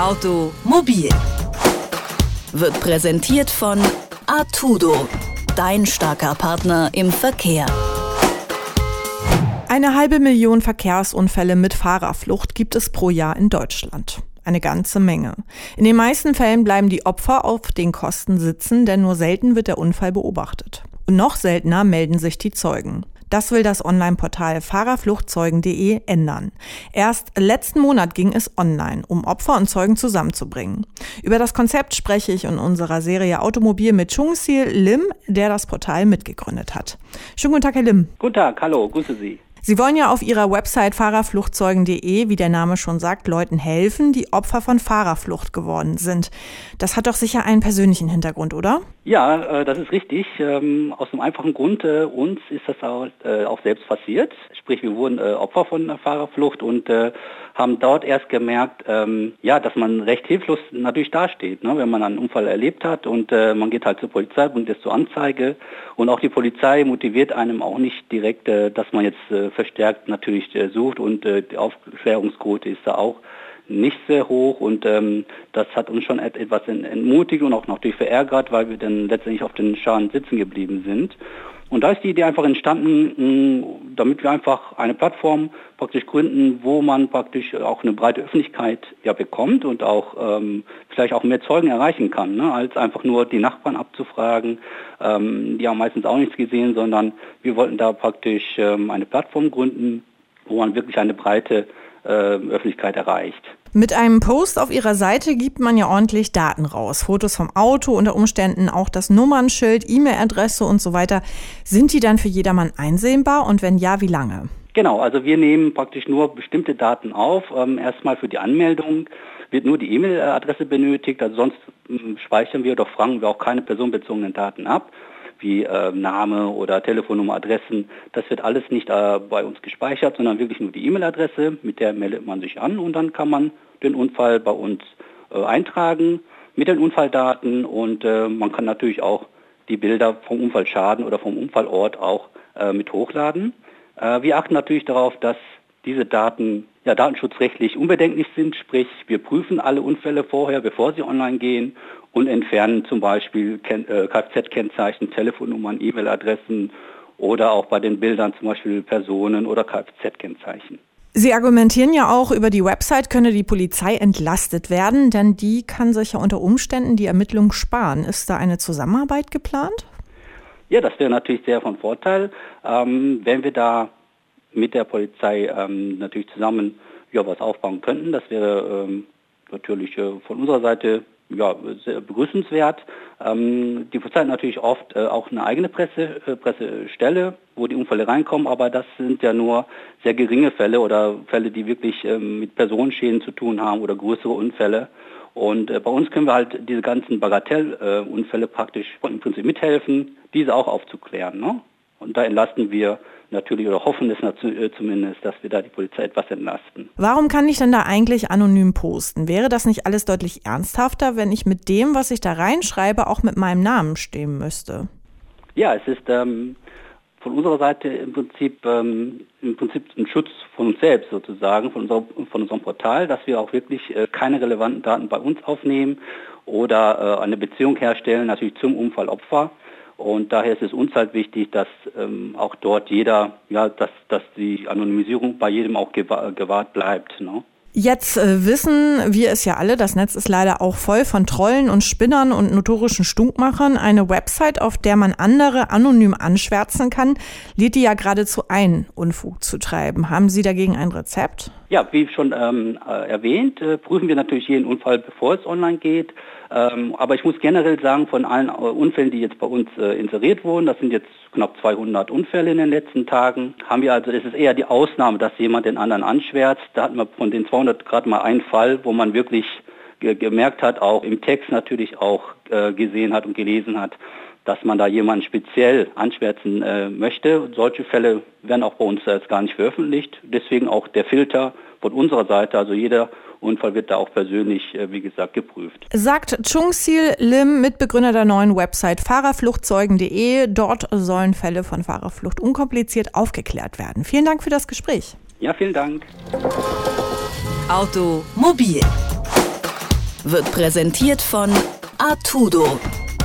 Automobil wird präsentiert von Artudo, dein starker Partner im Verkehr. Eine halbe Million Verkehrsunfälle mit Fahrerflucht gibt es pro Jahr in Deutschland. Eine ganze Menge. In den meisten Fällen bleiben die Opfer auf den Kosten sitzen, denn nur selten wird der Unfall beobachtet. Und noch seltener melden sich die Zeugen. Das will das Online-Portal Fahrerfluchtzeugen.de ändern. Erst letzten Monat ging es online, um Opfer und Zeugen zusammenzubringen. Über das Konzept spreche ich in unserer Serie Automobil mit Chungsil Lim, der das Portal mitgegründet hat. Schönen guten Tag, Herr Lim. Guten Tag, hallo, grüße Sie. Sie wollen ja auf Ihrer Website fahrerfluchtzeugen.de, wie der Name schon sagt, Leuten helfen, die Opfer von Fahrerflucht geworden sind. Das hat doch sicher einen persönlichen Hintergrund, oder? Ja, äh, das ist richtig. Ähm, aus einem einfachen Grund, äh, uns ist das äh, auch selbst passiert. Sprich, wir wurden Opfer von Fahrerflucht und haben dort erst gemerkt, ähm, ja, dass man recht hilflos natürlich dasteht, ne, wenn man einen Unfall erlebt hat und man geht halt zur Polizei, bringt es zur Anzeige. Und auch die Polizei motiviert einem auch nicht direkt, dass man jetzt verstärkt natürlich sucht und die Aufklärungsquote ist da auch nicht sehr hoch und ähm, das hat uns schon etwas entmutigt und auch natürlich verärgert, weil wir dann letztendlich auf den Schaden sitzen geblieben sind. Und da ist die Idee einfach entstanden, mh, damit wir einfach eine Plattform praktisch gründen, wo man praktisch auch eine breite Öffentlichkeit ja bekommt und auch ähm, vielleicht auch mehr Zeugen erreichen kann, ne, als einfach nur die Nachbarn abzufragen. Ähm, die haben meistens auch nichts gesehen, sondern wir wollten da praktisch ähm, eine Plattform gründen, wo man wirklich eine breite Öffentlichkeit erreicht. Mit einem Post auf ihrer Seite gibt man ja ordentlich Daten raus. Fotos vom Auto, unter Umständen auch das Nummernschild, E-Mail-Adresse und so weiter. Sind die dann für jedermann einsehbar und wenn ja, wie lange? Genau, also wir nehmen praktisch nur bestimmte Daten auf. Ähm, erstmal für die Anmeldung wird nur die E-Mail-Adresse benötigt, also sonst ähm, speichern wir oder fragen wir auch keine personenbezogenen Daten ab wie äh, Name oder Telefonnummer, Adressen. Das wird alles nicht äh, bei uns gespeichert, sondern wirklich nur die E-Mail-Adresse, mit der meldet man sich an und dann kann man den Unfall bei uns äh, eintragen mit den Unfalldaten und äh, man kann natürlich auch die Bilder vom Unfallschaden oder vom Unfallort auch äh, mit hochladen. Äh, wir achten natürlich darauf, dass diese Daten ja, datenschutzrechtlich unbedenklich sind, sprich wir prüfen alle Unfälle vorher, bevor sie online gehen und entfernen zum Beispiel äh, Kfz-Kennzeichen, Telefonnummern, E-Mail-Adressen oder auch bei den Bildern zum Beispiel Personen oder Kfz-Kennzeichen. Sie argumentieren ja auch, über die Website könne die Polizei entlastet werden, denn die kann sich ja unter Umständen die Ermittlung sparen. Ist da eine Zusammenarbeit geplant? Ja, das wäre natürlich sehr von Vorteil, ähm, wenn wir da mit der Polizei ähm, natürlich zusammen ja, was aufbauen könnten. Das wäre ähm, natürlich äh, von unserer Seite ja, sehr begrüßenswert. Ähm, die Polizei hat natürlich oft äh, auch eine eigene Presse, äh, Pressestelle, wo die Unfälle reinkommen, aber das sind ja nur sehr geringe Fälle oder Fälle, die wirklich ähm, mit Personenschäden zu tun haben oder größere Unfälle. Und äh, bei uns können wir halt diese ganzen Bagatellunfälle praktisch im Prinzip mithelfen, diese auch aufzuklären. Ne? Und da entlasten wir natürlich oder hoffen es äh, zumindest, dass wir da die Polizei etwas entlasten. Warum kann ich denn da eigentlich anonym posten? Wäre das nicht alles deutlich ernsthafter, wenn ich mit dem, was ich da reinschreibe, auch mit meinem Namen stehen müsste? Ja, es ist ähm, von unserer Seite im Prinzip, ähm, im Prinzip ein Schutz von uns selbst sozusagen, von, unserer, von unserem Portal, dass wir auch wirklich äh, keine relevanten Daten bei uns aufnehmen oder äh, eine Beziehung herstellen, natürlich zum Unfallopfer. Und daher ist es uns halt wichtig, dass ähm, auch dort jeder, ja, dass, dass die Anonymisierung bei jedem auch gewahrt bleibt. Ne? Jetzt äh, wissen wir es ja alle, das Netz ist leider auch voll von Trollen und Spinnern und notorischen Stunkmachern. Eine Website, auf der man andere anonym anschwärzen kann, lädt die ja geradezu ein, Unfug zu treiben. Haben Sie dagegen ein Rezept? Ja, wie schon ähm, äh, erwähnt, äh, prüfen wir natürlich jeden Unfall, bevor es online geht. Ähm, aber ich muss generell sagen, von allen äh, Unfällen, die jetzt bei uns äh, inseriert wurden, das sind jetzt knapp 200 Unfälle in den letzten Tagen, haben wir also, es ist eher die Ausnahme, dass jemand den anderen anschwärzt. Da hatten wir von den 200 gerade mal einen Fall, wo man wirklich ge gemerkt hat, auch im Text natürlich auch äh, gesehen hat und gelesen hat, dass man da jemanden speziell anschwärzen äh, möchte. Solche Fälle werden auch bei uns jetzt gar nicht veröffentlicht. Deswegen auch der Filter von unserer Seite, also jeder Unfall wird da auch persönlich, äh, wie gesagt, geprüft. Sagt Chungsil Lim, Mitbegründer der neuen Website Fahrerfluchtzeugen.de. Dort sollen Fälle von Fahrerflucht unkompliziert aufgeklärt werden. Vielen Dank für das Gespräch. Ja, vielen Dank. Automobil wird präsentiert von Artudo,